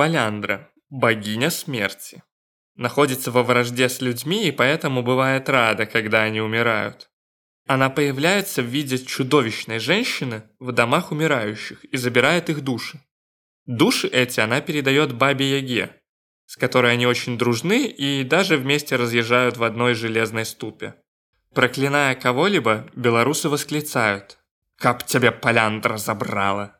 Поляндра – богиня смерти. Находится во вражде с людьми и поэтому бывает рада, когда они умирают. Она появляется в виде чудовищной женщины в домах умирающих и забирает их души. Души эти она передает бабе Яге, с которой они очень дружны и даже вместе разъезжают в одной железной ступе. Проклиная кого-либо, белорусы восклицают «Кап тебя поляндра забрала!»